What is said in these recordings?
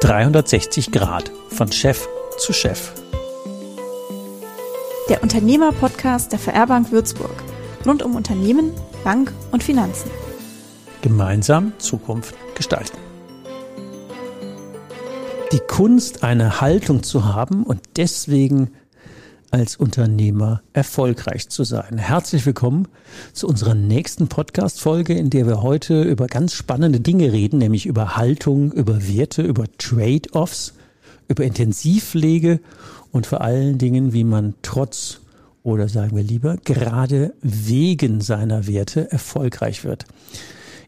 »360 Grad von Chef zu Chef«. Der Unternehmer-Podcast der VR-Bank Würzburg. Rund um Unternehmen, Bank und Finanzen. Gemeinsam Zukunft gestalten. Die Kunst, eine Haltung zu haben und deswegen als Unternehmer erfolgreich zu sein. Herzlich willkommen zu unserer nächsten Podcast-Folge, in der wir heute über ganz spannende Dinge reden, nämlich über Haltung, über Werte, über Trade-offs, über Intensivpflege und vor allen Dingen, wie man trotz oder sagen wir lieber gerade wegen seiner Werte erfolgreich wird.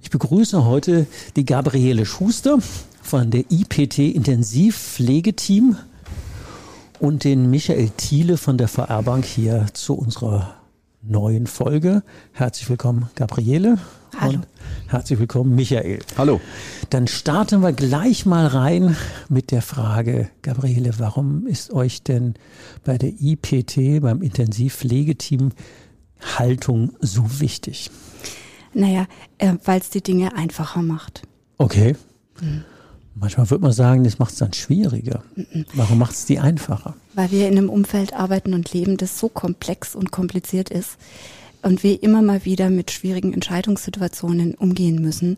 Ich begrüße heute die Gabriele Schuster von der IPT Intensivpflegeteam und den Michael Thiele von der VR Bank hier zu unserer neuen Folge. Herzlich willkommen, Gabriele. Hallo. Und herzlich willkommen, Michael. Hallo. Dann starten wir gleich mal rein mit der Frage, Gabriele, warum ist euch denn bei der IPT, beim Intensivpflegeteam, Haltung so wichtig? Naja, äh, weil es die Dinge einfacher macht. Okay. Mhm. Manchmal würde man sagen, das macht es dann schwieriger. Warum macht es die einfacher? Weil wir in einem Umfeld arbeiten und leben, das so komplex und kompliziert ist und wir immer mal wieder mit schwierigen Entscheidungssituationen umgehen müssen.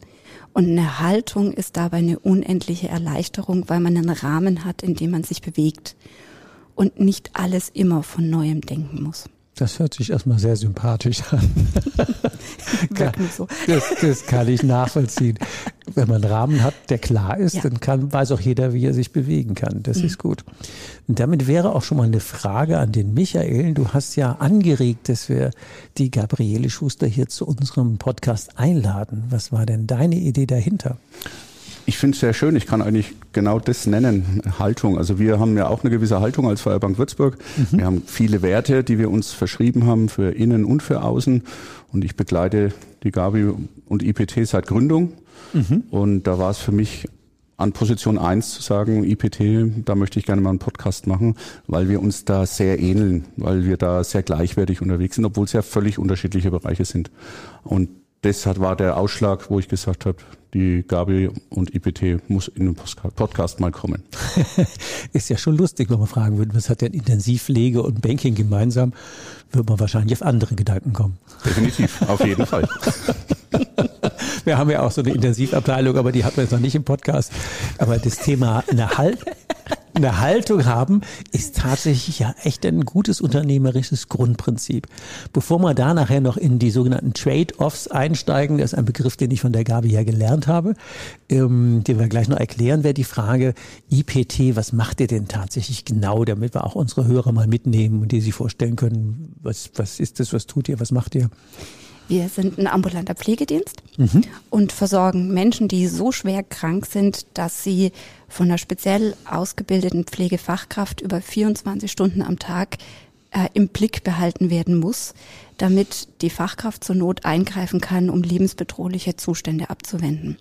Und eine Haltung ist dabei eine unendliche Erleichterung, weil man einen Rahmen hat, in dem man sich bewegt und nicht alles immer von neuem denken muss. Das hört sich erstmal sehr sympathisch an. so. das, das, kann ich nachvollziehen. Wenn man einen Rahmen hat, der klar ist, ja. dann kann, weiß auch jeder, wie er sich bewegen kann. Das mhm. ist gut. Und damit wäre auch schon mal eine Frage an den Michael. Du hast ja angeregt, dass wir die Gabriele Schuster hier zu unserem Podcast einladen. Was war denn deine Idee dahinter? Ich finde es sehr schön. Ich kann eigentlich genau das nennen, Haltung. Also wir haben ja auch eine gewisse Haltung als Feuerbank Würzburg. Mhm. Wir haben viele Werte, die wir uns verschrieben haben für innen und für außen. Und ich begleite die Gabi und IPT seit Gründung. Mhm. Und da war es für mich an Position eins zu sagen, IPT, da möchte ich gerne mal einen Podcast machen, weil wir uns da sehr ähneln, weil wir da sehr gleichwertig unterwegs sind, obwohl es ja völlig unterschiedliche Bereiche sind. Und das war der Ausschlag, wo ich gesagt habe, die Gabi und IPT muss in den Podcast mal kommen. ist ja schon lustig, wenn man fragen würde, was hat denn Intensivpflege und Banking gemeinsam, würde man wahrscheinlich auf andere Gedanken kommen. Definitiv, auf jeden Fall. Wir haben ja auch so eine Intensivabteilung, aber die hatten wir jetzt noch nicht im Podcast. Aber das Thema eine, Halt, eine Haltung haben, ist tatsächlich ja echt ein gutes unternehmerisches Grundprinzip. Bevor wir da nachher noch in die sogenannten Trade-offs einsteigen, das ist ein Begriff, den ich von der Gabi ja gelernt habe, ähm, den wir gleich noch erklären, wäre die Frage, IPT, was macht ihr denn tatsächlich genau, damit wir auch unsere Hörer mal mitnehmen und die sich vorstellen können, was, was ist das, was tut ihr, was macht ihr? Wir sind ein ambulanter Pflegedienst mhm. und versorgen Menschen, die so schwer krank sind, dass sie von einer speziell ausgebildeten Pflegefachkraft über 24 Stunden am Tag äh, im Blick behalten werden muss, damit die Fachkraft zur Not eingreifen kann, um lebensbedrohliche Zustände abzuwenden.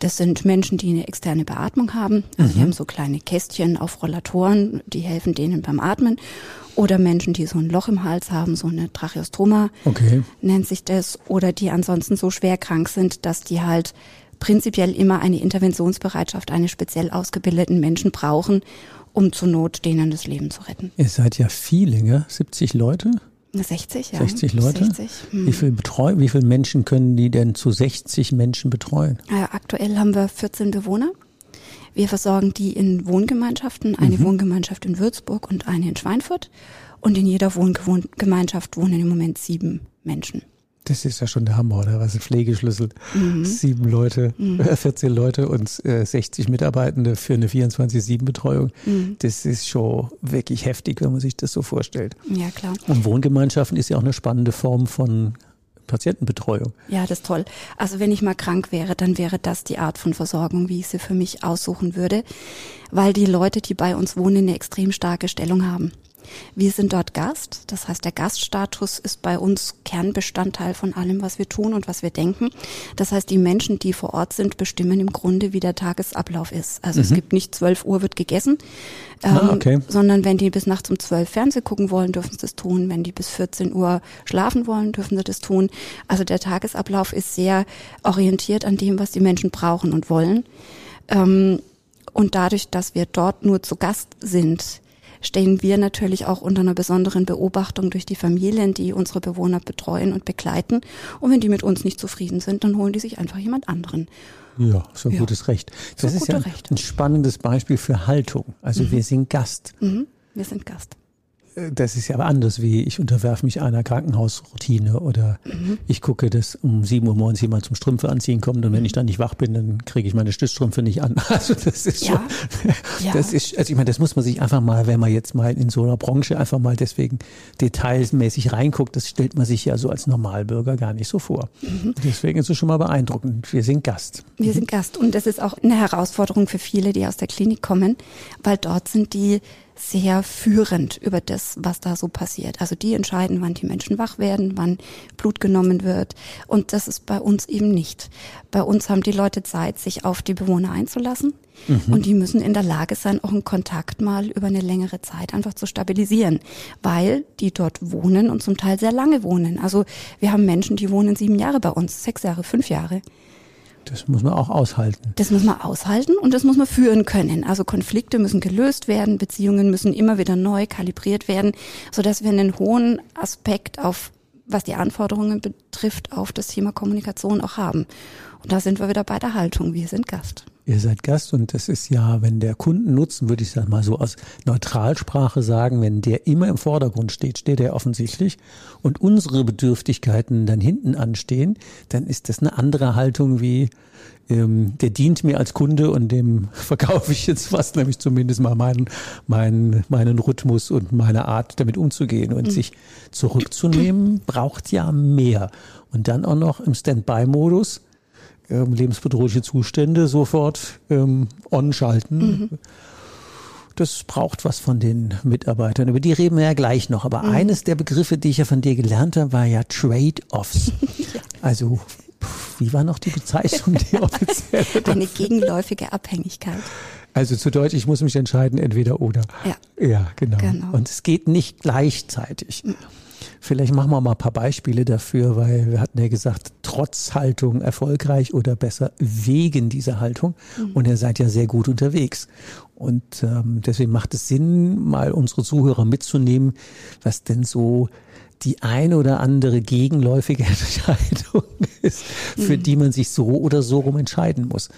Das sind Menschen, die eine externe Beatmung haben. Also mhm. Die haben so kleine Kästchen auf Rollatoren, die helfen denen beim Atmen. Oder Menschen, die so ein Loch im Hals haben, so eine Tracheostoma okay. nennt sich das. Oder die ansonsten so schwer krank sind, dass die halt prinzipiell immer eine Interventionsbereitschaft eines speziell ausgebildeten Menschen brauchen, um zur Not denen das Leben zu retten. Ihr seid ja viele, gell? 70 Leute? 60, ja. 60 Leute? 60. Hm. Wie viel Betreu wie viele Menschen können die denn zu 60 Menschen betreuen? Ja, aktuell haben wir 14 Bewohner. Wir versorgen die in Wohngemeinschaften, eine mhm. Wohngemeinschaft in Würzburg und eine in Schweinfurt. Und in jeder Wohngemeinschaft wohnen im Moment sieben Menschen. Das ist ja schon der Hammer, oder? Was ein Pflegeschlüssel. Mhm. Sieben Leute, mhm. 14 Leute und äh, 60 Mitarbeitende für eine 24-7-Betreuung. Mhm. Das ist schon wirklich heftig, wenn man sich das so vorstellt. Ja, klar. Und Wohngemeinschaften ist ja auch eine spannende Form von Patientenbetreuung. Ja, das ist toll. Also wenn ich mal krank wäre, dann wäre das die Art von Versorgung, wie ich sie für mich aussuchen würde, weil die Leute, die bei uns wohnen, eine extrem starke Stellung haben. Wir sind dort Gast. Das heißt, der Gaststatus ist bei uns Kernbestandteil von allem, was wir tun und was wir denken. Das heißt, die Menschen, die vor Ort sind, bestimmen im Grunde, wie der Tagesablauf ist. Also mhm. es gibt nicht 12 Uhr wird gegessen, ah, ähm, ah, okay. sondern wenn die bis nachts um 12 Fernseh gucken wollen, dürfen sie das tun. Wenn die bis 14 Uhr schlafen wollen, dürfen sie das tun. Also der Tagesablauf ist sehr orientiert an dem, was die Menschen brauchen und wollen. Ähm, und dadurch, dass wir dort nur zu Gast sind, stehen wir natürlich auch unter einer besonderen Beobachtung durch die Familien, die unsere Bewohner betreuen und begleiten. Und wenn die mit uns nicht zufrieden sind, dann holen die sich einfach jemand anderen. Ja, so ein ja. gutes Recht. Das so ist ja Recht. ein spannendes Beispiel für Haltung. Also mhm. wir sind Gast. Mhm. Wir sind Gast das ist ja aber anders, wie ich unterwerfe mich einer Krankenhausroutine oder mhm. ich gucke, dass um sieben Uhr morgens jemand zum Strümpfe anziehen kommt und wenn ich dann nicht wach bin, dann kriege ich meine Stützstrümpfe nicht an. Also das ist schon, ja. das ist, also ich meine, das muss man sich einfach mal, wenn man jetzt mal in so einer Branche einfach mal deswegen detailsmäßig reinguckt, das stellt man sich ja so als Normalbürger gar nicht so vor. Mhm. Deswegen ist es schon mal beeindruckend. Wir sind Gast. Wir sind Gast und das ist auch eine Herausforderung für viele, die aus der Klinik kommen, weil dort sind die sehr führend über das, was da so passiert. Also die entscheiden, wann die Menschen wach werden, wann Blut genommen wird. Und das ist bei uns eben nicht. Bei uns haben die Leute Zeit, sich auf die Bewohner einzulassen. Mhm. Und die müssen in der Lage sein, auch einen Kontakt mal über eine längere Zeit einfach zu stabilisieren, weil die dort wohnen und zum Teil sehr lange wohnen. Also wir haben Menschen, die wohnen sieben Jahre bei uns, sechs Jahre, fünf Jahre. Das muss man auch aushalten. Das muss man aushalten und das muss man führen können. Also Konflikte müssen gelöst werden, Beziehungen müssen immer wieder neu kalibriert werden, sodass wir einen hohen Aspekt auf, was die Anforderungen betrifft, auf das Thema Kommunikation auch haben. Und da sind wir wieder bei der Haltung. Wir sind Gast. Ihr seid Gast und das ist ja, wenn der Kundennutzen, würde ich das mal so aus Neutralsprache sagen, wenn der immer im Vordergrund steht, steht er offensichtlich und unsere Bedürftigkeiten dann hinten anstehen, dann ist das eine andere Haltung wie, ähm, der dient mir als Kunde und dem verkaufe ich jetzt was, nämlich zumindest mal meinen, meinen, meinen Rhythmus und meine Art, damit umzugehen. Und mhm. sich zurückzunehmen, braucht ja mehr. Und dann auch noch im Standby-Modus ähm, lebensbedrohliche Zustände sofort ähm, on schalten. Mhm. Das braucht was von den Mitarbeitern. Über die reden wir ja gleich noch. Aber mhm. eines der Begriffe, die ich ja von dir gelernt habe, war ja Trade-offs. ja. Also wie war noch die Bezeichnung, die offizielle? Eine gegenläufige Abhängigkeit. Also zu Deutsch, ich muss mich entscheiden, entweder oder. Ja, ja genau. genau. Und es geht nicht gleichzeitig. Mhm. Vielleicht machen wir mal ein paar Beispiele dafür, weil wir hatten ja gesagt, trotz Haltung erfolgreich oder besser wegen dieser Haltung. Mhm. Und ihr seid ja sehr gut unterwegs. Und ähm, deswegen macht es Sinn, mal unsere Zuhörer mitzunehmen, was denn so die eine oder andere gegenläufige Entscheidung ist, für mhm. die man sich so oder so rum entscheiden muss.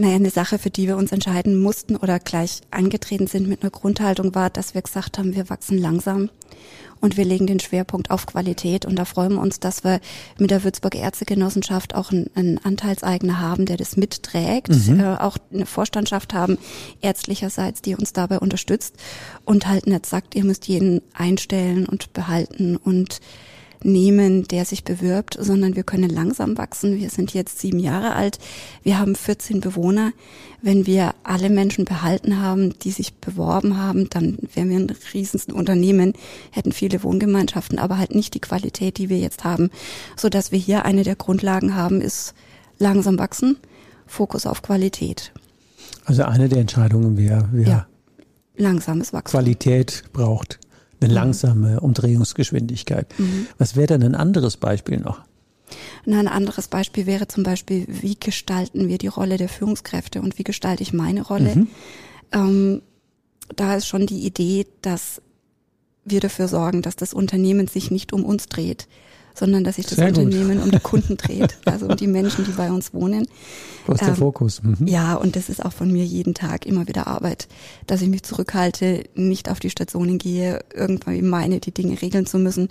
Naja, eine Sache, für die wir uns entscheiden mussten oder gleich angetreten sind mit einer Grundhaltung war, dass wir gesagt haben, wir wachsen langsam und wir legen den Schwerpunkt auf Qualität und da freuen wir uns, dass wir mit der Würzburger Ärztegenossenschaft auch einen, einen Anteilseigner haben, der das mitträgt, mhm. äh, auch eine Vorstandschaft haben, ärztlicherseits, die uns dabei unterstützt und halt nicht sagt, ihr müsst jeden einstellen und behalten und nehmen, der sich bewirbt, sondern wir können langsam wachsen. Wir sind jetzt sieben Jahre alt. Wir haben 14 Bewohner. Wenn wir alle Menschen behalten haben, die sich beworben haben, dann wären wir ein riesensten Unternehmen, hätten viele Wohngemeinschaften, aber halt nicht die Qualität, die wir jetzt haben. So dass wir hier eine der Grundlagen haben, ist langsam wachsen, Fokus auf Qualität. Also eine der Entscheidungen wäre, ja, langsames Wachstum. Qualität braucht eine mhm. langsame Umdrehungsgeschwindigkeit. Mhm. Was wäre denn ein anderes Beispiel noch? Na, ein anderes Beispiel wäre zum Beispiel, wie gestalten wir die Rolle der Führungskräfte und wie gestalte ich meine Rolle? Mhm. Ähm, da ist schon die Idee, dass wir dafür sorgen, dass das Unternehmen sich nicht um uns dreht, sondern dass sich das Sehr Unternehmen gut. um die Kunden dreht, also um die Menschen, die bei uns wohnen. Was der ähm, Fokus. Mhm. Ja, und das ist auch von mir jeden Tag immer wieder Arbeit, dass ich mich zurückhalte, nicht auf die Stationen gehe, irgendwie meine, die Dinge regeln zu müssen,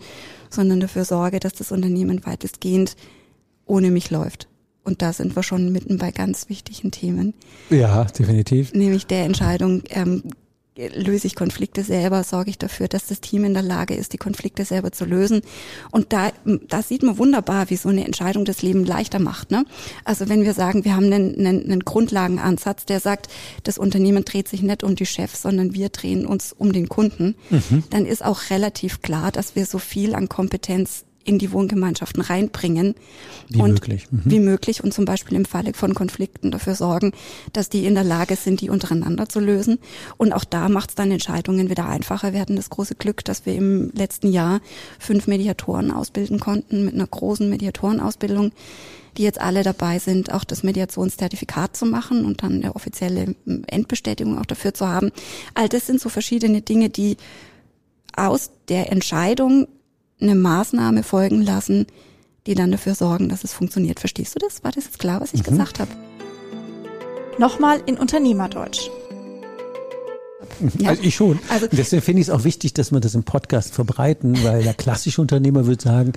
sondern dafür sorge, dass das Unternehmen weitestgehend ohne mich läuft. Und da sind wir schon mitten bei ganz wichtigen Themen. Ja, definitiv. Nämlich der Entscheidung, ähm, löse ich Konflikte selber, sorge ich dafür, dass das Team in der Lage ist, die Konflikte selber zu lösen. Und da, da sieht man wunderbar, wie so eine Entscheidung das Leben leichter macht. Ne? Also wenn wir sagen, wir haben einen, einen, einen Grundlagenansatz, der sagt, das Unternehmen dreht sich nicht um die Chefs, sondern wir drehen uns um den Kunden, mhm. dann ist auch relativ klar, dass wir so viel an Kompetenz in die Wohngemeinschaften reinbringen. Wie und möglich. Mhm. Wie möglich und zum Beispiel im Falle von Konflikten dafür sorgen, dass die in der Lage sind, die untereinander zu lösen. Und auch da macht es dann Entscheidungen wieder einfacher. Wir hatten das große Glück, dass wir im letzten Jahr fünf Mediatoren ausbilden konnten mit einer großen Mediatorenausbildung die jetzt alle dabei sind, auch das Mediationszertifikat zu machen und dann eine offizielle Endbestätigung auch dafür zu haben. All das sind so verschiedene Dinge, die aus der Entscheidung eine Maßnahme folgen lassen, die dann dafür sorgen, dass es funktioniert. Verstehst du das? War das jetzt klar, was ich mhm. gesagt habe? Nochmal in Unternehmerdeutsch. Ja. Also ich schon. Also Deswegen finde ich es auch wichtig, dass wir das im Podcast verbreiten, weil der klassische Unternehmer würde sagen,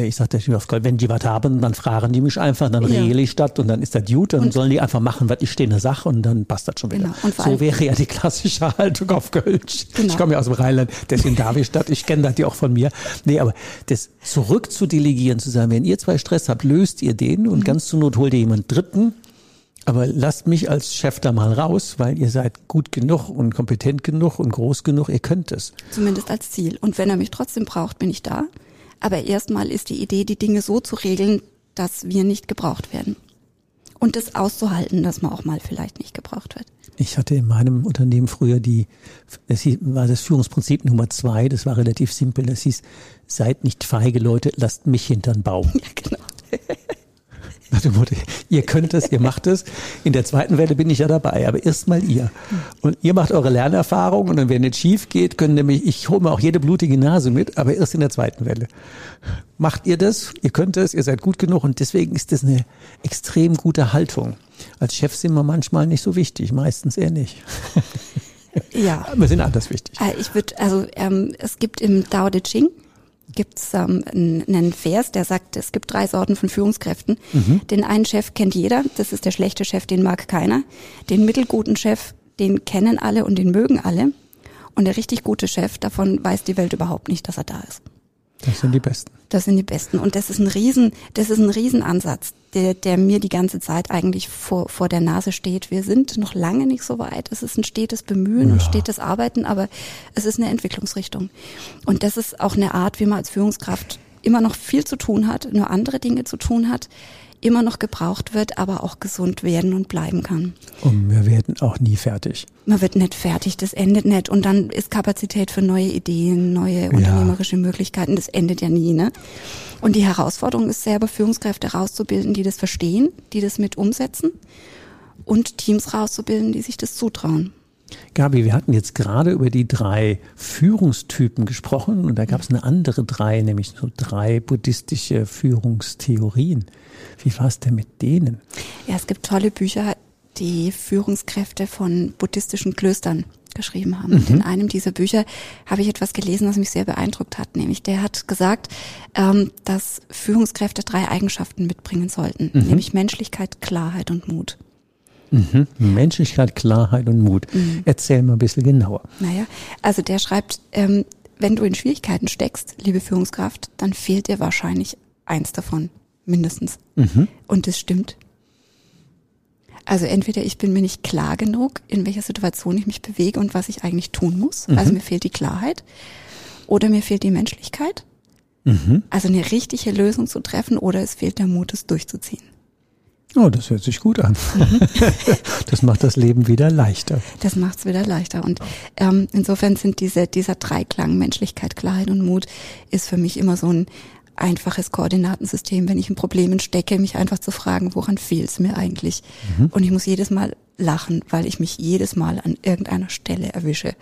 ich sagte, wenn die was haben, dann fragen die mich einfach, dann ja. regle ich das und dann ist das gut, dann und sollen die einfach machen, was ich stehe in der Sache und dann passt das schon wieder. Genau. so wäre ja die klassische Haltung auf Kölsch. Genau. Ich komme ja aus dem Rheinland, deswegen darf ich das, ich kenne das ja auch von mir. Nee, aber das zurück zu sagen, wenn ihr zwei Stress habt, löst ihr den und mhm. ganz zur Not holt ihr jemand Dritten, aber lasst mich als Chef da mal raus, weil ihr seid gut genug und kompetent genug und groß genug, ihr könnt es. Zumindest als Ziel. Und wenn er mich trotzdem braucht, bin ich da. Aber erstmal ist die Idee, die Dinge so zu regeln, dass wir nicht gebraucht werden. Und das auszuhalten, dass man auch mal vielleicht nicht gebraucht wird. Ich hatte in meinem Unternehmen früher die, das war das Führungsprinzip Nummer zwei, das war relativ simpel. Das hieß, seid nicht feige Leute, lasst mich hintern Baum. Ja, genau. Nach dem Motto, ihr könnt es, ihr macht es. In der zweiten Welle bin ich ja dabei, aber erstmal ihr. Und ihr macht eure Lernerfahrung und dann, wenn es schief geht, können nämlich, ich hole mir auch jede blutige Nase mit, aber erst in der zweiten Welle. Macht ihr das, ihr könnt es, ihr seid gut genug und deswegen ist das eine extrem gute Haltung. Als Chef sind wir manchmal nicht so wichtig, meistens eher nicht. Ja. Wir sind anders wichtig. Äh, ich würde, also ähm, es gibt im Dao De Ching gibt es ähm, einen Vers, der sagt, es gibt drei Sorten von Führungskräften. Mhm. Den einen Chef kennt jeder, das ist der schlechte Chef, den mag keiner. Den mittelguten Chef, den kennen alle und den mögen alle. Und der richtig gute Chef, davon weiß die Welt überhaupt nicht, dass er da ist. Das sind die Besten. Das sind die Besten. Und das ist ein Riesen, das ist ein Riesenansatz, der, der mir die ganze Zeit eigentlich vor, vor der Nase steht. Wir sind noch lange nicht so weit. Es ist ein stetes Bemühen ja. und stetes Arbeiten, aber es ist eine Entwicklungsrichtung. Und das ist auch eine Art, wie man als Führungskraft immer noch viel zu tun hat, nur andere Dinge zu tun hat, immer noch gebraucht wird, aber auch gesund werden und bleiben kann. Und wir werden auch nie fertig. Man wird nicht fertig, das endet nicht. Und dann ist Kapazität für neue Ideen, neue unternehmerische ja. Möglichkeiten, das endet ja nie. Ne? Und die Herausforderung ist selber Führungskräfte rauszubilden, die das verstehen, die das mit umsetzen und Teams rauszubilden, die sich das zutrauen. Gabi, wir hatten jetzt gerade über die drei Führungstypen gesprochen und da gab es eine andere drei, nämlich so drei buddhistische Führungstheorien. Wie war es denn mit denen? Ja, es gibt tolle Bücher, die Führungskräfte von buddhistischen Klöstern geschrieben haben. Mhm. Und in einem dieser Bücher habe ich etwas gelesen, was mich sehr beeindruckt hat. Nämlich der hat gesagt, ähm, dass Führungskräfte drei Eigenschaften mitbringen sollten, mhm. nämlich Menschlichkeit, Klarheit und Mut. Mhm. Menschlichkeit, Klarheit und Mut. Mhm. Erzähl mal ein bisschen genauer. Naja, also der schreibt, ähm, wenn du in Schwierigkeiten steckst, liebe Führungskraft, dann fehlt dir wahrscheinlich eins davon mindestens. Mhm. Und das stimmt. Also entweder ich bin mir nicht klar genug, in welcher Situation ich mich bewege und was ich eigentlich tun muss. Mhm. Also mir fehlt die Klarheit. Oder mir fehlt die Menschlichkeit. Mhm. Also eine richtige Lösung zu treffen oder es fehlt der Mut, es durchzuziehen. Oh, das hört sich gut an. Mhm. das macht das Leben wieder leichter. Das macht es wieder leichter. Und ähm, insofern sind diese, dieser Dreiklang Menschlichkeit, Klarheit und Mut ist für mich immer so ein einfaches Koordinatensystem, wenn ich in Problemen stecke, mich einfach zu fragen, woran fehlt es mir eigentlich? Mhm. Und ich muss jedes Mal lachen, weil ich mich jedes Mal an irgendeiner Stelle erwische.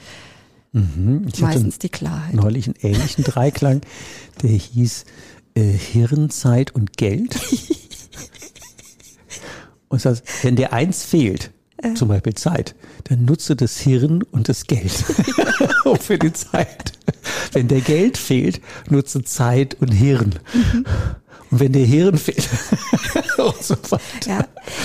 Mhm. Ich Meistens die Klarheit. Neulich einen ähnlichen Dreiklang, der hieß äh, Hirn, Zeit und Geld. und das heißt, wenn dir eins fehlt, äh. zum Beispiel Zeit, dann nutze das Hirn und das Geld für die Zeit. Wenn der Geld fehlt, nutze Zeit und Hirn. Mhm. Und wenn der Hirn fehlt, und so weiter. Ja,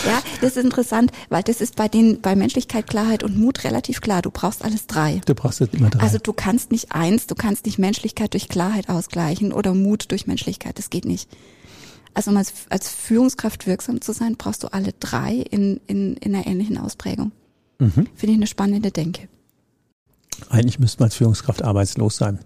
ja, das ist interessant, weil das ist bei den, bei Menschlichkeit, Klarheit und Mut relativ klar. Du brauchst alles drei. Du brauchst jetzt immer drei. Also du kannst nicht eins, du kannst nicht Menschlichkeit durch Klarheit ausgleichen oder Mut durch Menschlichkeit. Das geht nicht. Also um als, als Führungskraft wirksam zu sein, brauchst du alle drei in, in, in einer ähnlichen Ausprägung. Mhm. Finde ich eine spannende Denke. Eigentlich müsste man als Führungskraft arbeitslos sein.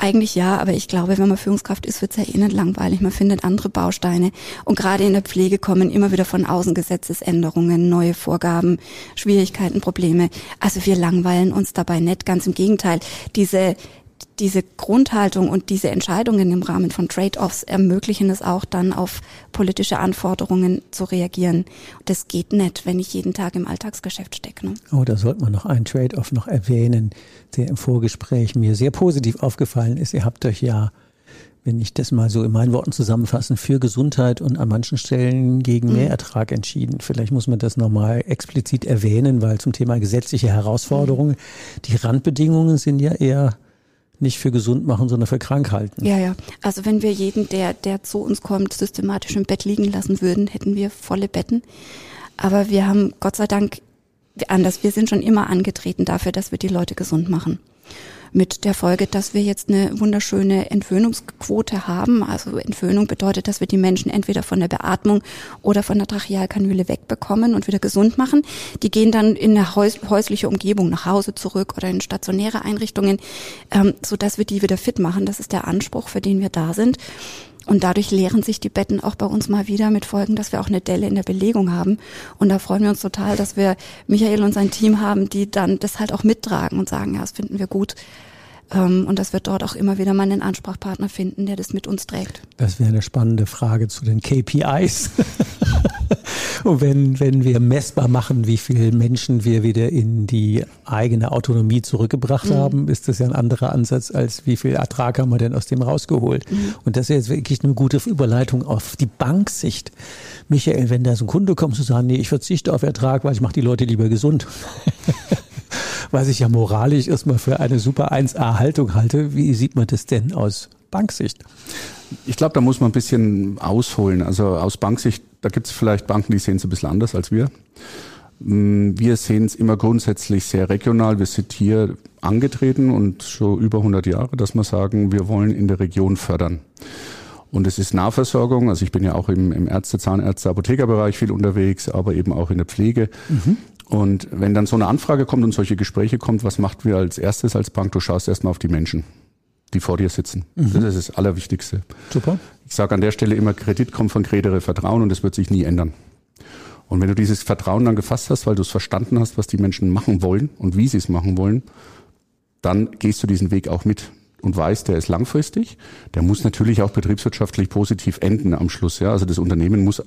Eigentlich ja, aber ich glaube, wenn man Führungskraft ist, wird es ja eh nicht langweilig. Man findet andere Bausteine. Und gerade in der Pflege kommen immer wieder von außen Gesetzesänderungen, neue Vorgaben, Schwierigkeiten, Probleme. Also wir langweilen uns dabei nicht. Ganz im Gegenteil. Diese, diese Grundhaltung und diese Entscheidungen im Rahmen von Trade-offs ermöglichen es auch dann auf politische Anforderungen zu reagieren. Das geht nicht, wenn ich jeden Tag im Alltagsgeschäft stecke. Ne? Oh, da sollte man noch einen Trade-off noch erwähnen, der im Vorgespräch mir sehr positiv aufgefallen ist. Ihr habt euch ja wenn ich das mal so in meinen Worten zusammenfassen, für Gesundheit und an manchen Stellen gegen mhm. Mehrertrag entschieden. Vielleicht muss man das nochmal explizit erwähnen, weil zum Thema gesetzliche Herausforderungen, die Randbedingungen sind ja eher nicht für gesund machen, sondern für krank halten. Ja, ja. Also wenn wir jeden, der, der zu uns kommt, systematisch im Bett liegen lassen würden, hätten wir volle Betten. Aber wir haben Gott sei Dank anders. Wir sind schon immer angetreten dafür, dass wir die Leute gesund machen mit der Folge, dass wir jetzt eine wunderschöne Entwöhnungsquote haben. Also Entwöhnung bedeutet, dass wir die Menschen entweder von der Beatmung oder von der Trachealkanüle wegbekommen und wieder gesund machen. Die gehen dann in eine häusliche Umgebung nach Hause zurück oder in stationäre Einrichtungen, ähm, so dass wir die wieder fit machen. Das ist der Anspruch, für den wir da sind. Und dadurch leeren sich die Betten auch bei uns mal wieder mit Folgen, dass wir auch eine Delle in der Belegung haben. Und da freuen wir uns total, dass wir Michael und sein Team haben, die dann das halt auch mittragen und sagen, ja, das finden wir gut. Ähm, und dass wir dort auch immer wieder mal einen Ansprechpartner finden, der das mit uns trägt. Das wäre eine spannende Frage zu den KPIs. und wenn, wenn wir messbar machen, wie viele Menschen wir wieder in die eigene Autonomie zurückgebracht mhm. haben, ist das ja ein anderer Ansatz, als wie viel Ertrag haben wir denn aus dem rausgeholt. Mhm. Und das ist jetzt wirklich eine gute Überleitung auf die Banksicht. Michael, wenn da so ein Kunde kommt zu sagen, nee, ich verzichte auf Ertrag, weil ich mache die Leute lieber gesund. was ich ja moralisch erstmal für eine super 1A-Haltung halte. Wie sieht man das denn aus Banksicht? Ich glaube, da muss man ein bisschen ausholen. Also aus Banksicht, da gibt es vielleicht Banken, die sehen es ein bisschen anders als wir. Mm, wir sehen es immer grundsätzlich sehr regional. Wir sind hier angetreten und schon über 100 Jahre, dass wir sagen, wir wollen in der Region fördern. Und es ist Nahversorgung. Also ich bin ja auch im, im Ärzte-, Zahnärzte-, Apothekerbereich viel unterwegs, aber eben auch in der Pflege. Mhm. Und wenn dann so eine Anfrage kommt und solche Gespräche kommt, was macht wir als erstes als Bank? Du schaust erstmal auf die Menschen, die vor dir sitzen. Mhm. Das ist das Allerwichtigste. Super. Ich sage an der Stelle immer, Kredit kommt von Kredere Vertrauen und das wird sich nie ändern. Und wenn du dieses Vertrauen dann gefasst hast, weil du es verstanden hast, was die Menschen machen wollen und wie sie es machen wollen, dann gehst du diesen Weg auch mit und weißt, der ist langfristig. Der muss natürlich auch betriebswirtschaftlich positiv enden am Schluss. Ja, also das Unternehmen muss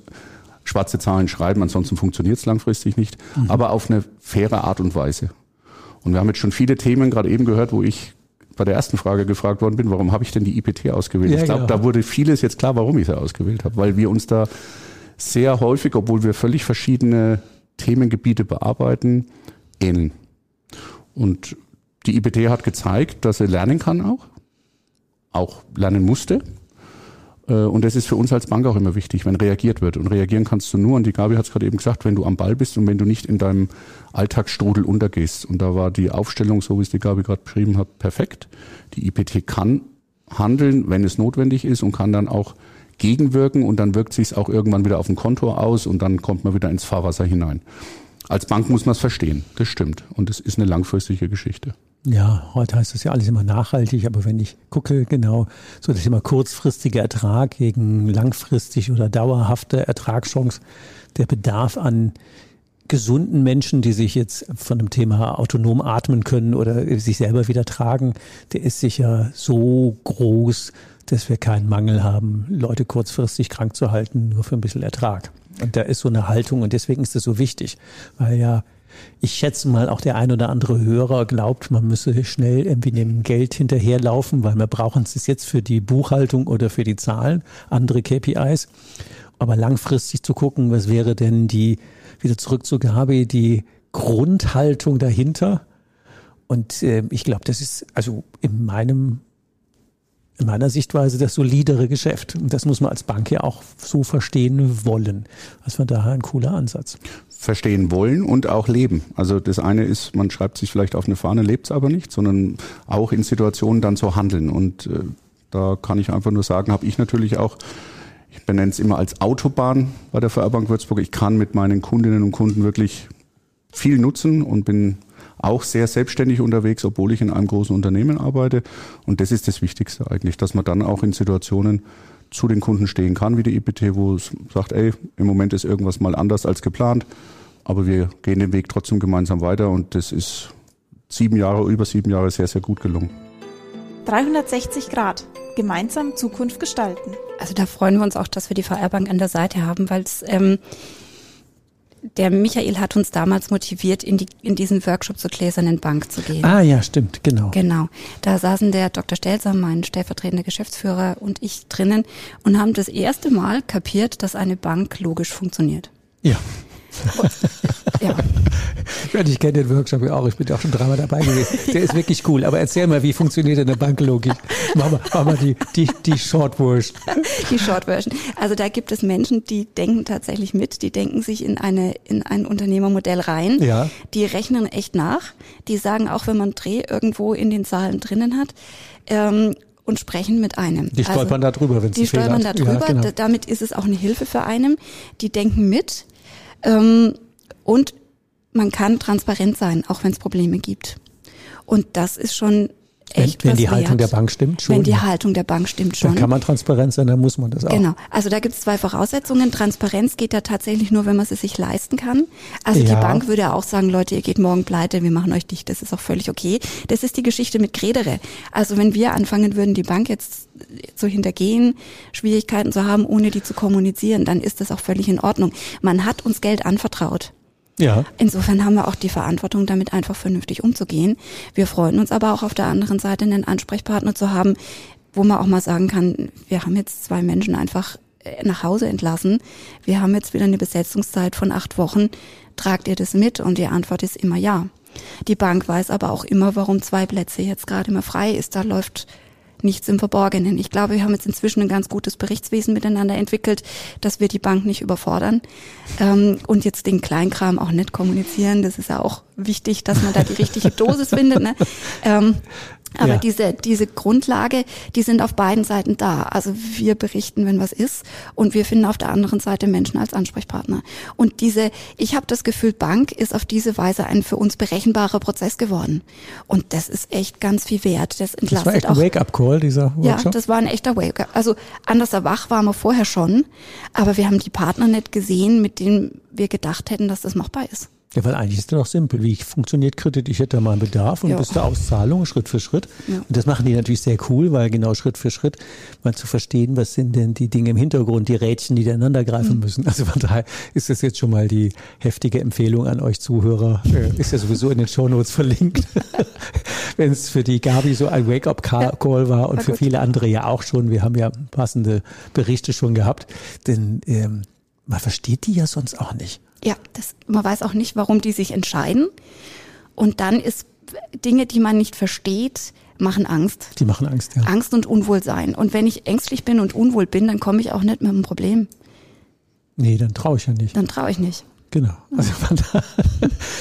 schwarze Zahlen schreiben, ansonsten funktioniert es langfristig nicht, mhm. aber auf eine faire Art und Weise. Und wir haben jetzt schon viele Themen gerade eben gehört, wo ich bei der ersten Frage gefragt worden bin, warum habe ich denn die IPT ausgewählt? Ja, ich glaube, genau. da wurde vieles jetzt klar, warum ich sie ausgewählt habe, weil wir uns da sehr häufig, obwohl wir völlig verschiedene Themengebiete bearbeiten, ähneln. Und die IPT hat gezeigt, dass sie lernen kann auch, auch lernen musste. Äh, und das ist für uns als Bank auch immer wichtig, wenn reagiert wird. Und reagieren kannst du nur, und die Gabi hat es gerade eben gesagt, wenn du am Ball bist und wenn du nicht in deinem Alltagsstrudel untergehst. Und da war die Aufstellung, so wie es die Gabi gerade beschrieben hat, perfekt. Die IPT kann handeln, wenn es notwendig ist und kann dann auch gegenwirken und dann wirkt sich auch irgendwann wieder auf dem Konto aus und dann kommt man wieder ins Fahrwasser hinein. Als Bank muss man es verstehen, das stimmt. Und es ist eine langfristige Geschichte. Ja, heute heißt das ja alles immer nachhaltig, aber wenn ich gucke, genau, so das Thema kurzfristiger Ertrag gegen langfristig oder dauerhafte Ertragschance, der Bedarf an gesunden Menschen, die sich jetzt von dem Thema autonom atmen können oder sich selber wieder tragen, der ist sicher so groß, dass wir keinen Mangel haben, Leute kurzfristig krank zu halten, nur für ein bisschen Ertrag. Und da ist so eine Haltung und deswegen ist das so wichtig, weil ja ich schätze mal, auch der ein oder andere Hörer glaubt, man müsse schnell irgendwie dem Geld hinterherlaufen, weil wir brauchen es jetzt für die Buchhaltung oder für die Zahlen, andere KPIs. Aber langfristig zu gucken, was wäre denn die, wieder zurück zur Gabi, die Grundhaltung dahinter. Und äh, ich glaube, das ist also in meinem in meiner Sichtweise das solidere Geschäft. Und das muss man als Bank ja auch so verstehen wollen. Das war daher ein cooler Ansatz. Verstehen wollen und auch leben. Also das eine ist, man schreibt sich vielleicht auf eine Fahne, lebt es aber nicht, sondern auch in Situationen dann so handeln. Und äh, da kann ich einfach nur sagen, habe ich natürlich auch ich benenne es immer als Autobahn bei der VR Würzburg. Ich kann mit meinen Kundinnen und Kunden wirklich viel nutzen und bin auch sehr selbstständig unterwegs, obwohl ich in einem großen Unternehmen arbeite. Und das ist das Wichtigste eigentlich, dass man dann auch in Situationen zu den Kunden stehen kann, wie die IPT, wo es sagt, ey, im Moment ist irgendwas mal anders als geplant, aber wir gehen den Weg trotzdem gemeinsam weiter und das ist sieben Jahre, über sieben Jahre sehr, sehr gut gelungen. 360 Grad. Gemeinsam Zukunft gestalten. Also da freuen wir uns auch, dass wir die VR-Bank an der Seite haben, weil es ähm, der Michael hat uns damals motiviert, in, die, in diesen Workshop zur gläsernen Bank zu gehen. Ah ja, stimmt, genau. Genau. Da saßen der Dr. Stelzer, mein stellvertretender Geschäftsführer und ich drinnen und haben das erste Mal kapiert, dass eine Bank logisch funktioniert. Ja. Ja. Ich kenne den Workshop ja auch, ich bin ja auch schon dreimal dabei gewesen. Der ja. ist wirklich cool. Aber erzähl mal, wie funktioniert denn eine Banklogik? Machen wir, machen wir die, die, die Short Version. Die Short Version. Also da gibt es Menschen, die denken tatsächlich mit, die denken sich in eine, in ein Unternehmermodell rein. Ja. Die rechnen echt nach. Die sagen auch, wenn man Dreh irgendwo in den Zahlen drinnen hat, ähm, und sprechen mit einem. Die stolpern also, da drüber, wenn sie Die stolpern da drüber. Ja, genau. Damit ist es auch eine Hilfe für einen. Die denken mit. Ähm, und man kann transparent sein, auch wenn es Probleme gibt. Und das ist schon echt Wenn, wenn die wert. Haltung der Bank stimmt schon. Wenn die Haltung der Bank stimmt schon. Dann kann man transparent sein, dann muss man das auch. Genau. Also da gibt es zwei Voraussetzungen. Transparenz geht ja tatsächlich nur, wenn man es sich leisten kann. Also Ja. die Bank würde auch sagen, Leute, ihr geht morgen pleite, wir machen euch dicht. Das ist auch völlig okay. Das ist die Geschichte mit Gredere. Also wenn wir anfangen würden, die Bank jetzt zu hintergehen, Schwierigkeiten zu haben, ohne die zu kommunizieren, dann ist das auch völlig in Ordnung. Man hat uns Geld anvertraut. Ja. Insofern haben wir auch die Verantwortung, damit einfach vernünftig umzugehen. Wir freuen uns aber auch auf der anderen Seite einen Ansprechpartner zu haben, wo man auch mal sagen kann, wir haben jetzt zwei Menschen einfach äh, nach Hause entlassen. Wir haben jetzt wieder eine Besetzungszeit von acht Wochen. Tragt ihr das mit? Und die Antwort ist immer ja. Die Bank weiß aber auch immer, warum zwei Plätze jetzt gerade immer frei ist. Da läuft nichts im Verborgenen. Ich glaube, wir haben jetzt inzwischen ein ganz gutes Berichtswesen miteinander entwickelt, dass wir die Bank nicht überfordern ähm, und jetzt den Kleinkram auch nicht kommunizieren. Das ist ja auch wichtig, dass man da die richtige Dosis findet. Ne? Ähm, aber Ja. diese, diese Grundlage, die sind auf beiden Seiten da. Also wir berichten, wenn was ist und wir finden auf der anderen Seite Menschen als Ansprechpartner. Und diese, ich habe das Gefühl, Bank ist auf diese Weise ein für uns berechenbarer Prozess geworden. Und das ist echt ganz viel wert. Das Das entlastet war echt ein auch. Wake-up-Call, dieser Ja, Workshop. das war ein echter Wake-up. Also anders wach waren wir vorher schon, aber wir haben die Partner nicht gesehen, mit denen wir gedacht hätten, dass das machbar ist. Ja, weil eigentlich ist das doch simpel. Wie funktioniert Kredit? Ich hätte da mal einen Bedarf und Ja. bis zur Auszahlung Schritt für Schritt. Ja. Und das machen die natürlich sehr cool, weil genau Schritt für Schritt mal zu verstehen, was sind denn die Dinge im Hintergrund, die Rädchen, die ineinander Mhm. greifen müssen. Also von daher ist das jetzt schon mal die heftige Empfehlung an euch Zuhörer. Äh, ist ja sowieso in den Shownotes verlinkt. Wenn es für die Gabi so ein Wake-up-Call war und für viele andere ja auch schon. Wir haben ja passende Berichte schon gehabt. Denn ähm, man versteht die ja sonst auch nicht. Ja, das, man weiß auch nicht, warum die sich entscheiden. Und dann ist Dinge, die man nicht versteht, machen Angst. Die machen Angst, ja. Angst und Unwohlsein. Und wenn ich ängstlich bin und unwohl bin, dann komme ich auch nicht mit einem Problem. Nee, dann traue ich ja nicht. Dann traue ich nicht. Genau. Also daher,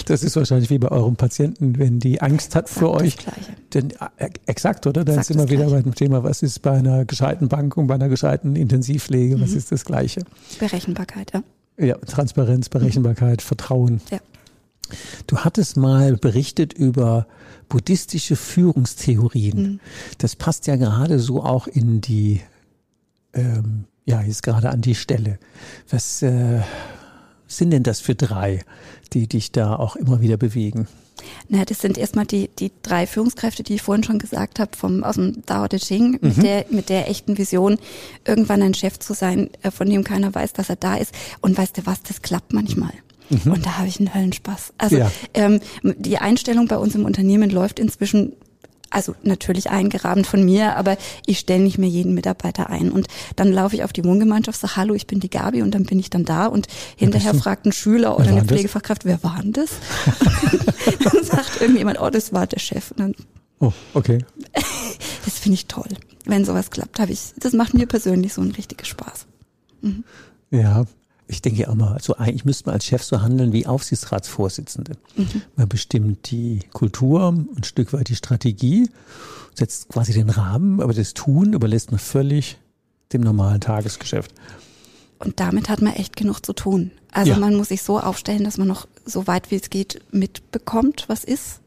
das ist wahrscheinlich wie bei eurem Patienten, wenn die Angst hat für Sagt euch. Das Gleiche. Denn, äh, exakt, oder? Da Sagt sind wir wieder Gleiche. bei dem Thema, was ist bei einer gescheiten Bank und bei einer gescheiten Intensivpflege, Mhm. was ist das Gleiche? Berechenbarkeit, ja. Ja, Transparenz, Berechenbarkeit, Vertrauen. Ja. Du hattest mal berichtet über buddhistische Führungstheorien. Mhm. Das passt ja gerade so auch in die, ähm, ja, jetzt gerade an die Stelle. Was äh, sind denn das für drei, die dich da auch immer wieder bewegen? Na, das sind erstmal die, die drei Führungskräfte, die ich vorhin schon gesagt habe, vom, aus dem Dao De Ching, mit, Mhm. der, mit der echten Vision, irgendwann ein Chef zu sein, äh, von dem keiner weiß, dass er da ist. Und weißt du was, das klappt manchmal. Und da habe ich einen Höllenspaß. Also Mhm. Ja. ähm, die Einstellung bei uns im Unternehmen läuft inzwischen also natürlich eingerahmt von mir, aber ich stelle nicht mehr jeden Mitarbeiter ein. Und dann laufe ich auf die Wohngemeinschaft, sage, hallo, ich bin die Gabi und dann bin ich dann da und hinterher fragt ein Schüler oder eine? Pflegefachkraft, wer war denn das? dann sagt irgendjemand, oh, das war der Chef. Und dann, Oh, okay. das finde ich toll. wenn sowas klappt, habe ich, das macht mir persönlich so einen richtigen Spaß. Mhm. Ja, ich denke auch mal, so eigentlich müsste man als Chef so handeln wie Aufsichtsratsvorsitzende. Mhm. Man bestimmt die Kultur, ein Stück weit die Strategie, setzt quasi den Rahmen, aber das Tun überlässt man völlig dem normalen Tagesgeschäft. Und damit hat man echt genug zu tun. Also ja. man muss sich so aufstellen, dass man noch so weit wie es geht mitbekommt, was ist.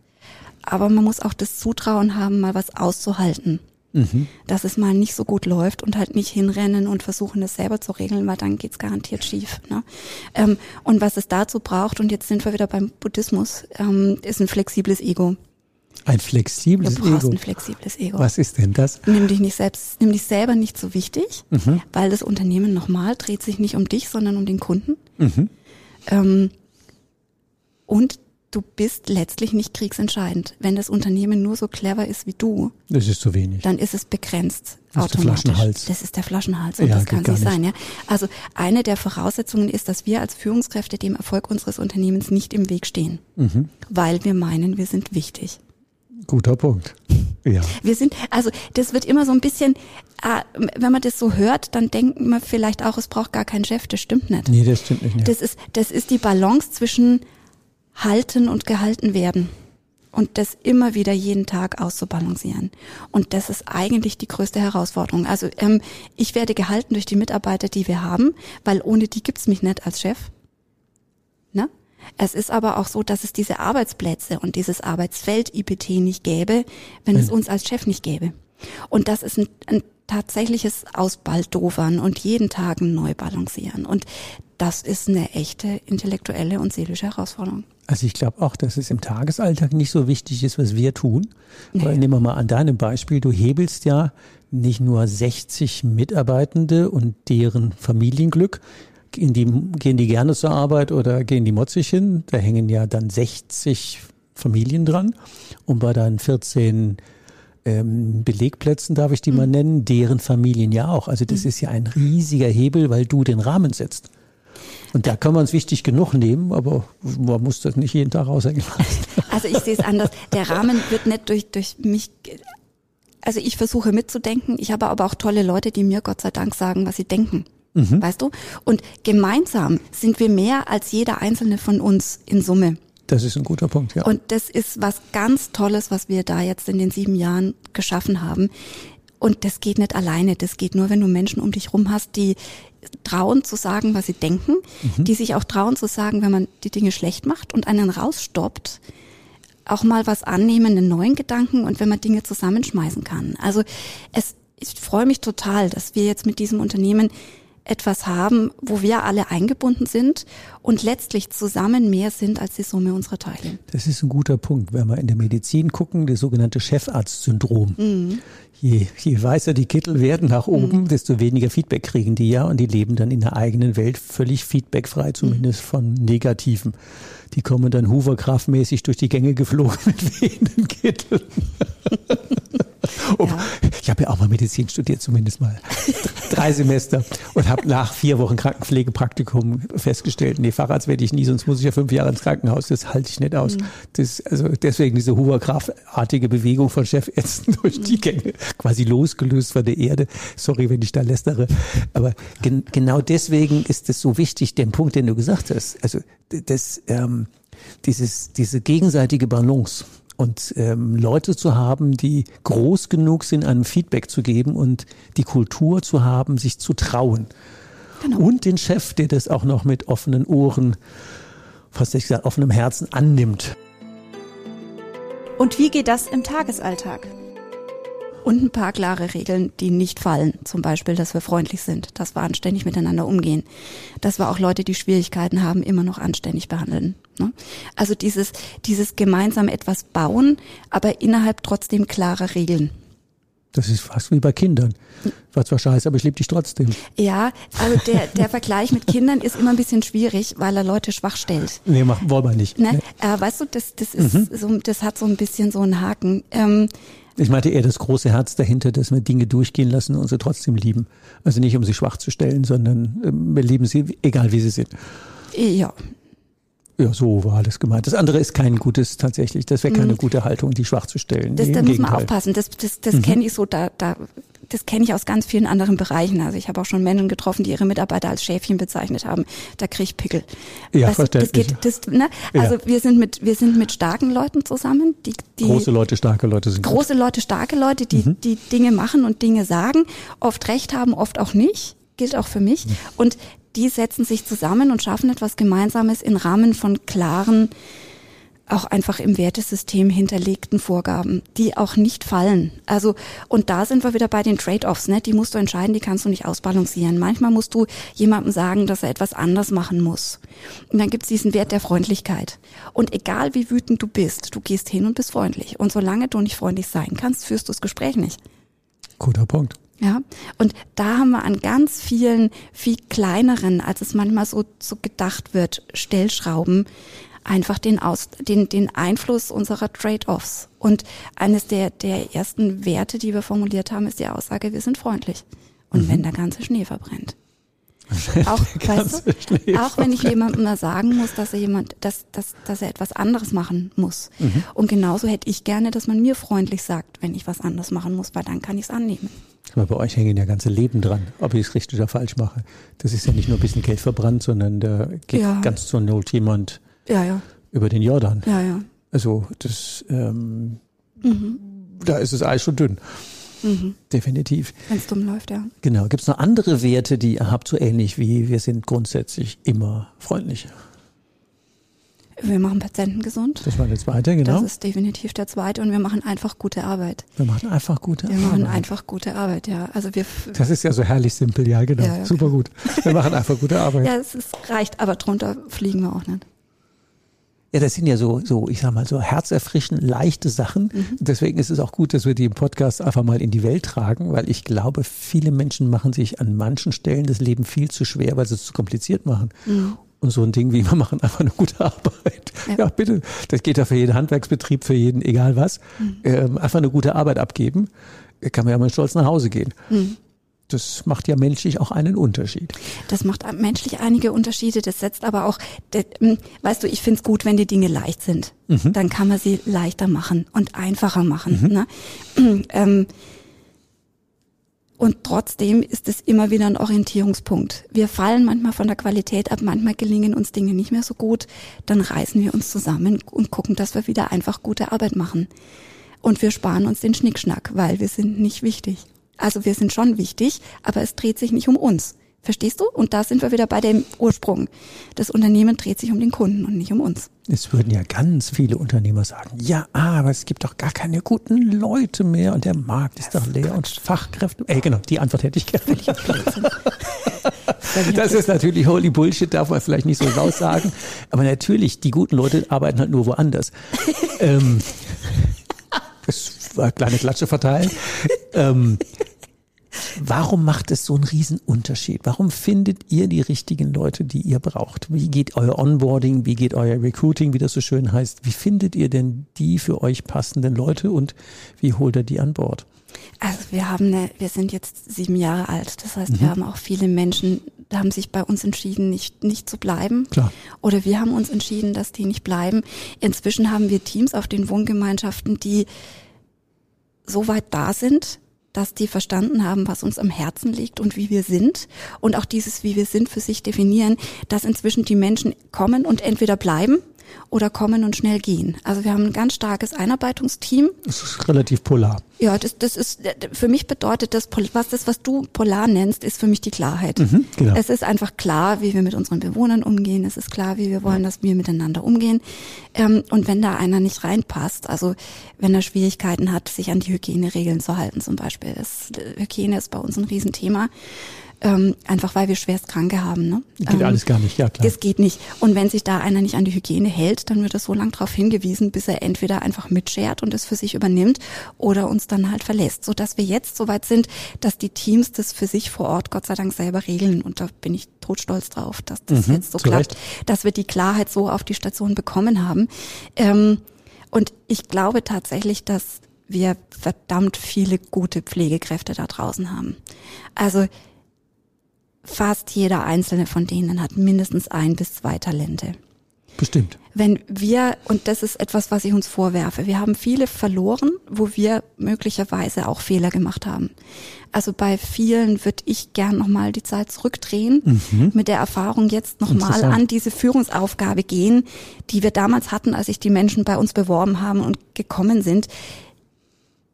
Aber man muss auch das Zutrauen haben, mal was auszuhalten. Mhm. Dass es mal nicht so gut läuft und halt nicht hinrennen und versuchen, das selber zu regeln, weil dann geht's garantiert schief. Ne? Ähm, und was es dazu braucht, und jetzt sind wir wieder beim Buddhismus, ähm, ist ein flexibles Ego. Ein flexibles du brauchst Ego. ein flexibles Ego. Was ist denn das? Nimm dich nicht selbst, nimm dich selber nicht so wichtig, mhm. weil das Unternehmen nochmal dreht sich nicht um dich, sondern um den Kunden. Mhm. Ähm, und du bist letztlich nicht kriegsentscheidend. Wenn das Unternehmen nur so clever ist wie du, das ist zu wenig. Dann ist es begrenzt das automatisch. Ist der Flaschenhals. Das ist der Flaschenhals und ja, das kann nicht sein. Ja? Also eine der Voraussetzungen ist, dass wir als Führungskräfte dem Erfolg unseres Unternehmens nicht im Weg stehen, mhm. weil wir meinen, wir sind wichtig. Guter Punkt. Ja. Wir sind, also das wird immer so ein bisschen, äh, wenn man das so hört, dann denkt man vielleicht auch, es braucht gar keinen Chef. Das stimmt nicht. Nee, das stimmt nicht. Ja. Das ist, das ist die Balance zwischen halten und gehalten werden. Und das immer wieder jeden Tag auszubalancieren. Und das ist eigentlich die größte Herausforderung. Also ähm, ich werde gehalten durch die Mitarbeiter, die wir haben, weil ohne die gibt's mich nicht als Chef. Ne? Es ist aber auch so, dass es diese Arbeitsplätze und dieses Arbeitsfeld IPT nicht gäbe, wenn es uns als Chef nicht gäbe. Und das ist ein, ein tatsächliches Ausbaldovern und jeden Tag ein Neubalancieren. Und das ist eine echte intellektuelle und seelische Herausforderung. Also ich glaube auch, dass es im Tagesalltag nicht so wichtig ist, was wir tun. Weil nehmen wir mal an deinem Beispiel, du hebelst ja nicht nur 60 Mitarbeitende und deren Familienglück, gehen die, gehen die gerne zur Arbeit oder gehen die motzig hin? Da hängen ja dann 60 Familien dran und bei deinen 14 ähm, Belegplätzen, darf ich die mhm. mal nennen, deren Familien ja auch. Also das mhm. ist ja ein riesiger Hebel, weil du den Rahmen setzt. Und da kann man es wichtig genug nehmen, aber man muss das nicht jeden Tag raushängen Also ich sehe es anders. Der Rahmen wird nicht durch, durch mich also ich versuche mitzudenken. Ich habe aber auch tolle Leute, die mir Gott sei Dank sagen, was sie denken. Mhm. Weißt du? Und gemeinsam sind wir mehr als jeder einzelne von uns in Summe. Das ist ein guter Punkt, ja. Und das ist was ganz Tolles, was wir da jetzt in den sieben Jahren geschaffen haben. Und das geht nicht alleine. Das geht nur, wenn du Menschen um dich rum hast, die trauen zu sagen, was sie denken, mhm. die sich auch trauen zu sagen, wenn man die Dinge schlecht macht und einen rausstoppt, auch mal was annehmen, einen neuen Gedanken und wenn man Dinge zusammenschmeißen kann. Also es, ich freue mich total, dass wir jetzt mit diesem Unternehmen etwas haben, wo wir alle eingebunden sind und letztlich zusammen mehr sind als die Summe unserer Teile. Das ist ein guter Punkt. Wenn wir in der Medizin gucken, das sogenannte Chefarzt-Syndrom. Mhm. Je, je weißer die Kittel werden nach oben, mhm. desto weniger Feedback kriegen die ja und die leben dann in der eigenen Welt völlig feedbackfrei, zumindest mhm. von Negativen. Die kommen dann Hooverkraftmäßig durch die Gänge geflogen mit wehenden Kitteln. Oh, ja. Ich habe ja auch mal Medizin studiert, zumindest mal drei Semester und habe nach vier Wochen Krankenpflegepraktikum festgestellt, nee, Facharzt werde ich nie, sonst muss ich ja fünf Jahre ins Krankenhaus. Das halte ich nicht aus. Mhm. Das, also deswegen diese Hoverkraftartige Bewegung von Chefärzten durch die Gänge, quasi losgelöst von der Erde. Sorry, wenn ich da lästere. Aber gen genau deswegen ist es so wichtig, den Punkt, den du gesagt hast. Also das, ähm, dieses, diese gegenseitige Balance und ähm, Leute zu haben, die groß genug sind, einem Feedback zu geben und die Kultur zu haben, sich zu trauen. Genau. Und den Chef, der das auch noch mit offenen Ohren, fast ich gesagt, offenem Herzen annimmt. Und wie geht das im Tagesalltag? Und ein paar klare Regeln, die nicht fallen. Zum Beispiel, dass wir freundlich sind, dass wir anständig miteinander umgehen, dass wir auch Leute, die Schwierigkeiten haben, immer noch anständig behandeln. Ne? Also dieses, dieses gemeinsam etwas bauen, aber innerhalb trotzdem klarer Regeln. Das ist fast wie bei Kindern. War zwar scheiße, aber ich liebe dich trotzdem. Ja, also der, der Vergleich mit Kindern ist immer ein bisschen schwierig, weil er Leute schwach stellt. Nee, machen, wollen wir nicht. Ne? Nee. Äh, weißt du, das, das ist mhm. so, das hat so ein bisschen so einen Haken. Ähm, ich meinte eher das große Herz dahinter, dass wir Dinge durchgehen lassen und sie trotzdem lieben. Also nicht, um sie schwach zu stellen, sondern ähm, wir lieben sie, egal wie sie sind. Ja. Ja, so war das gemeint. Das andere ist kein gutes tatsächlich. Das wäre keine Mhm. gute Haltung, die schwach zu stellen. Das, Nee, da muss man aufpassen. Das, das, das Mhm. kenne ich so, da, da, das kenne ich aus ganz vielen anderen Bereichen. Also ich habe auch schon Menschen getroffen, die ihre Mitarbeiter als Schäfchen bezeichnet haben. Da krieg ich Pickel. Ja, Weißt du, das verständlich. geht, das, ne? Also wir sind mit, wir sind mit starken Leuten zusammen, die, die Große Leute, starke Leute sind gut. große Leute, starke Leute, die, Mhm. die Dinge machen und Dinge sagen, oft recht haben, oft auch nicht, gilt auch für mich. Mhm. Und die setzen sich zusammen und schaffen etwas Gemeinsames im Rahmen von klaren, auch einfach im Wertesystem hinterlegten Vorgaben, die auch nicht fallen. Also, und da sind wir wieder bei den Trade-offs, ne? Die musst du entscheiden, die kannst du nicht ausbalancieren. Manchmal musst du jemandem sagen, dass er etwas anders machen muss. Und dann gibt's diesen Wert der Freundlichkeit. Und egal wie wütend du bist, du gehst hin und bist freundlich. Und solange du nicht freundlich sein kannst, führst du das Gespräch nicht. Guter Punkt. Ja, und da haben wir an ganz vielen, viel kleineren, als es manchmal so, so gedacht wird, Stellschrauben, einfach den, Aus, den, den Einfluss unserer Trade-offs. Und eines der, der ersten Werte, die wir formuliert haben, ist die Aussage, wir sind freundlich. Und wenn der ganze Schnee verbrennt. Auch, weißt du, auch wenn ich jemandem mal sagen muss, dass er jemand, dass, dass, dass er etwas anderes machen muss. Und genauso hätte ich gerne, dass man mir freundlich sagt, wenn ich was anderes machen muss, weil dann kann ich es annehmen. Aber bei euch hängen ja ganze Leben dran, ob ich es richtig oder falsch mache. Das ist ja nicht nur ein bisschen Geld verbrannt, sondern da geht Ja. ganz zur Not jemand Ja, ja, über den Jordan. ja, ja. Also das, ähm, Mhm. da ist das Eis schon dünn. Mhm. Definitiv. Wenn es dumm läuft, ja. Genau. Gibt es noch andere Werte, die ihr habt, so ähnlich wie wir sind grundsätzlich immer freundlich? Wir machen Patienten gesund. Das war der zweite, genau. Das ist definitiv der zweite. Und wir machen einfach gute Arbeit. wir machen einfach gute Wir machen Arbeit. einfach gute Arbeit, ja. Also wir, Das ist ja so herrlich simpel, ja, genau. Ja, ja, Super gut. Wir machen einfach gute Arbeit. ja, es ist, reicht, aber drunter fliegen wir auch nicht. Ja, das sind ja so, so, ich sag mal, so herzerfrischend leichte Sachen. Deswegen ist es auch gut, dass wir die im Podcast einfach mal in die Welt tragen, weil ich glaube, viele Menschen machen sich an manchen Stellen das Leben viel zu schwer, weil sie es zu kompliziert machen. Und so ein Ding wie wir machen einfach eine gute Arbeit. Ja, Ja. bitte. Das geht ja für jeden Handwerksbetrieb, für jeden, egal was. Ähm, einfach eine gute Arbeit abgeben. Kann man ja mal stolz nach Hause gehen. Das macht ja menschlich auch einen Unterschied. Das macht menschlich einige Unterschiede. Das setzt aber auch, hm, weißt du, ich find's gut, wenn die Dinge leicht sind. Dann kann man sie leichter machen und einfacher machen. Ne? ähm, und trotzdem ist es immer wieder ein Orientierungspunkt. Wir fallen manchmal von der Qualität ab, manchmal gelingen uns Dinge nicht mehr so gut. Dann reißen wir uns zusammen und gucken, dass wir wieder einfach gute Arbeit machen. Und wir sparen uns den Schnickschnack, weil wir sind nicht wichtig. Also wir sind schon wichtig, aber es dreht sich nicht um uns. Verstehst du? Und da sind wir wieder bei dem Ursprung. Das Unternehmen dreht sich um den Kunden und nicht um uns. Es würden ja ganz viele Unternehmer sagen, ja, aber es gibt doch gar keine guten Leute mehr und der Markt ist doch leer und Fachkräfte. Ey, genau, die Antwort hätte ich gerne. Das ist natürlich holy Bullshit, darf man vielleicht nicht so raus sagen. Aber natürlich, die guten Leute arbeiten halt nur woanders. ähm, das war eine kleine Klatsche verteilen. Ähm, Warum macht es so einen riesen Unterschied? Warum findet ihr die richtigen Leute, die ihr braucht? Wie geht euer Onboarding? Wie geht euer Recruiting, wie das so schön heißt? Wie findet ihr denn die für euch passenden Leute und wie holt ihr die an Bord? Also wir haben eine, wir sind jetzt sieben Jahre alt. Das heißt, wir haben auch viele Menschen, haben sich bei uns entschieden, nicht, nicht zu bleiben. Klar. Oder wir haben uns entschieden, dass die nicht bleiben. Inzwischen haben wir Teams auf den Wohngemeinschaften, die so weit da sind, dass die verstanden haben, was uns am Herzen liegt und wie wir sind und auch dieses, wie wir sind, für sich definieren, dass inzwischen die Menschen kommen und entweder bleiben oder kommen und schnell gehen. Also wir haben ein ganz starkes Einarbeitungsteam. Das ist relativ polar. Ja, das, das ist, für mich bedeutet das, was das, was du polar nennst, ist für mich die Klarheit. genau. Es ist einfach klar, wie wir mit unseren Bewohnern umgehen. Es ist klar, wie wir wollen, dass wir miteinander umgehen. Ähm, und wenn da einer nicht reinpasst, also wenn er Schwierigkeiten hat, sich an die Hygieneregeln zu halten zum Beispiel. Das, Hygiene ist bei uns ein Riesenthema. Ähm, einfach weil wir schwerst Kranke haben. Ne? Geht ähm, alles gar nicht, ja klar. das geht nicht. Und wenn sich da einer nicht an die Hygiene hält, dann wird er so lange darauf hingewiesen, bis er entweder einfach mitschert und es für sich übernimmt oder uns dann halt verlässt. Sodass wir jetzt soweit sind, dass die Teams das für sich vor Ort Gott sei Dank selber regeln. Und da bin ich totstolz drauf, dass das Mhm, jetzt so klappt, Recht. dass wir die Klarheit so auf die Station bekommen haben. Ähm, und ich glaube tatsächlich, dass wir verdammt viele gute Pflegekräfte da draußen haben. Also fast jeder einzelne von denen hat mindestens ein bis zwei Talente. Bestimmt. Wenn wir, und das ist etwas, was ich uns vorwerfe, wir haben viele verloren, wo wir möglicherweise auch Fehler gemacht haben. Also bei vielen würde ich gern nochmal die Zeit zurückdrehen, mhm. mit der Erfahrung jetzt nochmal an diese Führungsaufgabe gehen, die wir damals hatten, als sich die Menschen bei uns beworben haben und gekommen sind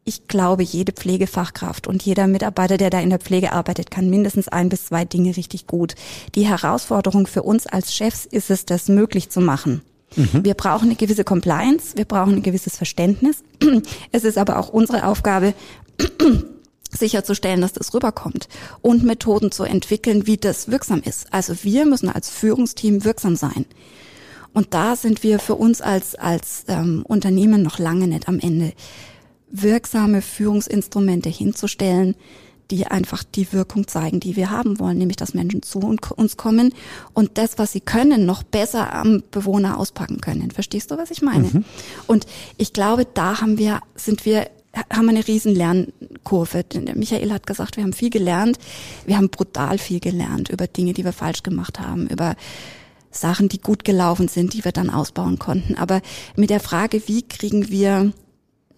ich glaube, jede Pflegefachkraft und jeder Mitarbeiter, der da in der Pflege arbeitet, kann mindestens ein bis zwei Dinge richtig gut. Die Herausforderung für uns als Chefs ist es, das möglich zu machen. Mhm. Wir brauchen eine gewisse Compliance, wir brauchen ein gewisses Verständnis. Es ist aber auch unsere Aufgabe, sicherzustellen, dass das rüberkommt und Methoden zu entwickeln, wie das wirksam ist. Also wir müssen als Führungsteam wirksam sein. Und da sind wir für uns als, als ähm, Unternehmen noch lange nicht am Ende wirksame Führungsinstrumente hinzustellen, die einfach die Wirkung zeigen, die wir haben wollen, nämlich dass Menschen zu uns kommen und das, was sie können, noch besser am Bewohner auspacken können. Verstehst du, was ich meine? Mhm. Und ich glaube, da haben wir, sind wir haben eine riesen Lernkurve. Michael hat gesagt, wir haben viel gelernt. Wir haben brutal viel gelernt über Dinge, die wir falsch gemacht haben, über Sachen, die gut gelaufen sind, die wir dann ausbauen konnten. Aber mit der Frage, wie kriegen wir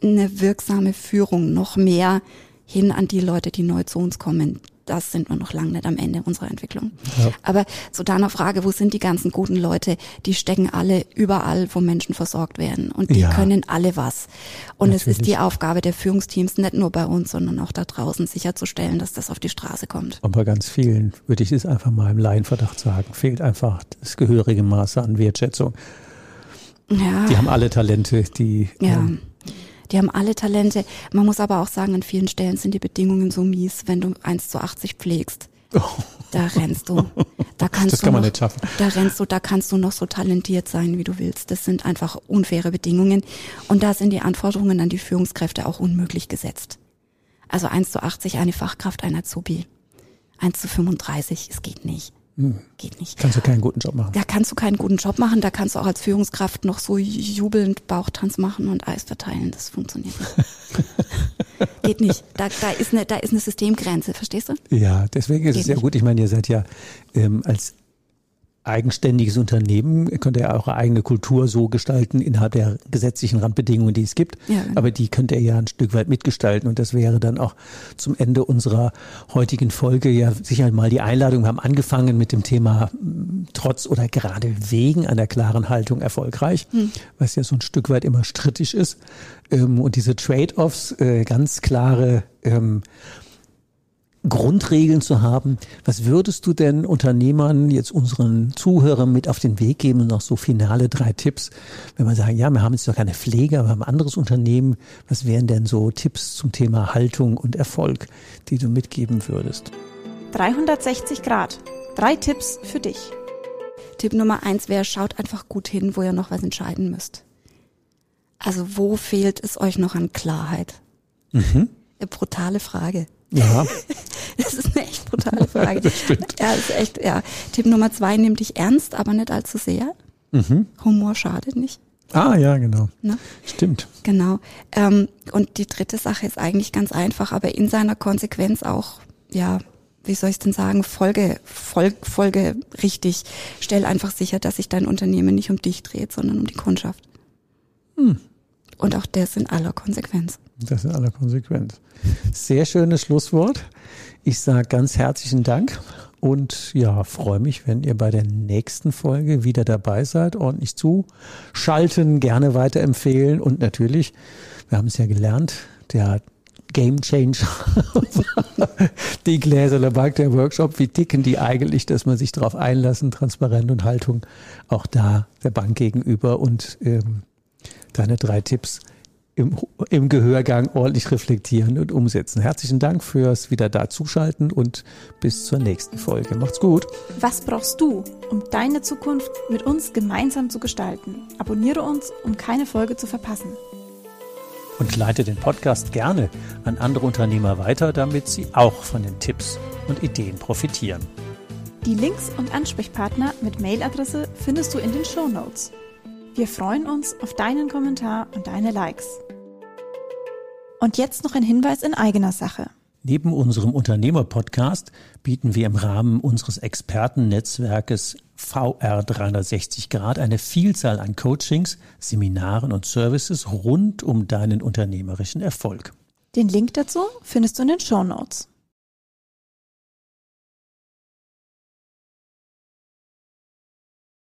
eine wirksame Führung noch mehr hin an die Leute, die neu zu uns kommen. Das sind wir noch lange nicht am Ende unserer Entwicklung. Ja. Aber zu deiner Frage, wo sind die ganzen guten Leute? Die stecken alle überall, wo Menschen versorgt werden. Und die ja. können alle was. Und Natürlich. es ist die Aufgabe der Führungsteams, nicht nur bei uns, sondern auch da draußen sicherzustellen, dass das auf die Straße kommt. Und bei ganz vielen, würde ich es einfach mal im Laienverdacht sagen, fehlt einfach das gehörige Maße an Wertschätzung. Ja. Die haben alle Talente, die ja. ähm, die haben alle Talente. Man muss aber auch sagen, an vielen Stellen sind die Bedingungen so mies, wenn du 1 zu 80 pflegst. Da rennst du. Da kannst das kann du man noch, nicht schaffen. Da rennst du, da kannst du noch so talentiert sein, wie du willst. Das sind einfach unfaire Bedingungen. Und da sind die Anforderungen an die Führungskräfte auch unmöglich gesetzt. Also 1 zu 80 eine Fachkraft, ein Azubi. 1 zu 35, es geht nicht. Hm. Geht nicht. Kannst du keinen guten Job machen. Da kannst du keinen guten Job machen. Da kannst du auch als Führungskraft noch so jubelnd Bauchtanz machen und Eis verteilen. Das funktioniert nicht. Geht nicht. Da, da, ist eine, da ist eine Systemgrenze, verstehst du? Ja, deswegen ist Geht es ja gut. Ich meine, ihr seid ja ähm, als eigenständiges Unternehmen, könnt ihr eure eigene Kultur so gestalten innerhalb der gesetzlichen Randbedingungen, die es gibt. Ja, genau. Aber die könnt ihr ja ein Stück weit mitgestalten. Und das wäre dann auch zum Ende unserer heutigen Folge ja sicher mal die Einladung. Wir haben angefangen mit dem Thema hm, trotz oder gerade wegen einer klaren Haltung erfolgreich, hm. was ja so ein Stück weit immer strittig ist. Ähm, und diese Trade-offs, äh, ganz klare ähm, Grundregeln zu haben. Was würdest du denn Unternehmern, jetzt unseren Zuhörern mit auf den Weg geben? Noch so finale drei Tipps. Wenn man sagen, ja, wir haben jetzt doch keine Pflege, wir haben ein anderes Unternehmen. Was wären denn so Tipps zum Thema Haltung und Erfolg, die du mitgeben würdest? 360 Grad. Drei Tipps für dich. Tipp Nummer eins wäre, schaut einfach gut hin, wo ihr noch was entscheiden müsst. Also wo fehlt es euch noch an Klarheit? Mhm. Eine brutale Frage. Ja. das ist eine echt brutale Frage. das stimmt. Ja, ist echt, ja. Tipp Nummer zwei, nimm dich ernst, aber nicht allzu sehr. Mhm. Humor schadet nicht. Ah, ja, genau. Ne? Stimmt. Genau. Ähm, und die dritte Sache ist eigentlich ganz einfach, aber in seiner Konsequenz auch, ja, wie soll ich denn sagen, Folge, Folge, Folge richtig. Stell einfach sicher, dass sich dein Unternehmen nicht um dich dreht, sondern um die Kundschaft. Hm. Und auch das in aller Konsequenz. Das in aller Konsequenz. Sehr schönes Schlusswort. Ich sage ganz herzlichen Dank und ja, freue mich, wenn ihr bei der nächsten Folge wieder dabei seid, ordentlich zuschalten, gerne weiterempfehlen und natürlich, wir haben es ja gelernt, der Game Changer, die Gläser Bank, der Workshop, wie ticken die eigentlich, dass man sich darauf einlassen, Transparenz und Haltung auch da der Bank gegenüber und ähm, deine drei Tipps im, im Gehörgang ordentlich reflektieren und umsetzen. Herzlichen Dank fürs wieder da zuschalten und bis zur nächsten Folge. Macht's gut. Was brauchst du, um deine Zukunft mit uns gemeinsam zu gestalten? Abonniere uns, um keine Folge zu verpassen. Und leite den Podcast gerne an andere Unternehmer weiter, damit sie auch von den Tipps und Ideen profitieren. Die Links und Ansprechpartner mit Mailadresse findest du in den Show Notes. Wir freuen uns auf deinen Kommentar und deine Likes. Und jetzt noch ein Hinweis in eigener Sache. Neben unserem Unternehmer-Podcast bieten wir im Rahmen unseres Expertennetzwerkes VR 360 Grad eine Vielzahl an Coachings, Seminaren und Services rund um deinen unternehmerischen Erfolg. Den Link dazu findest du in den Show Notes.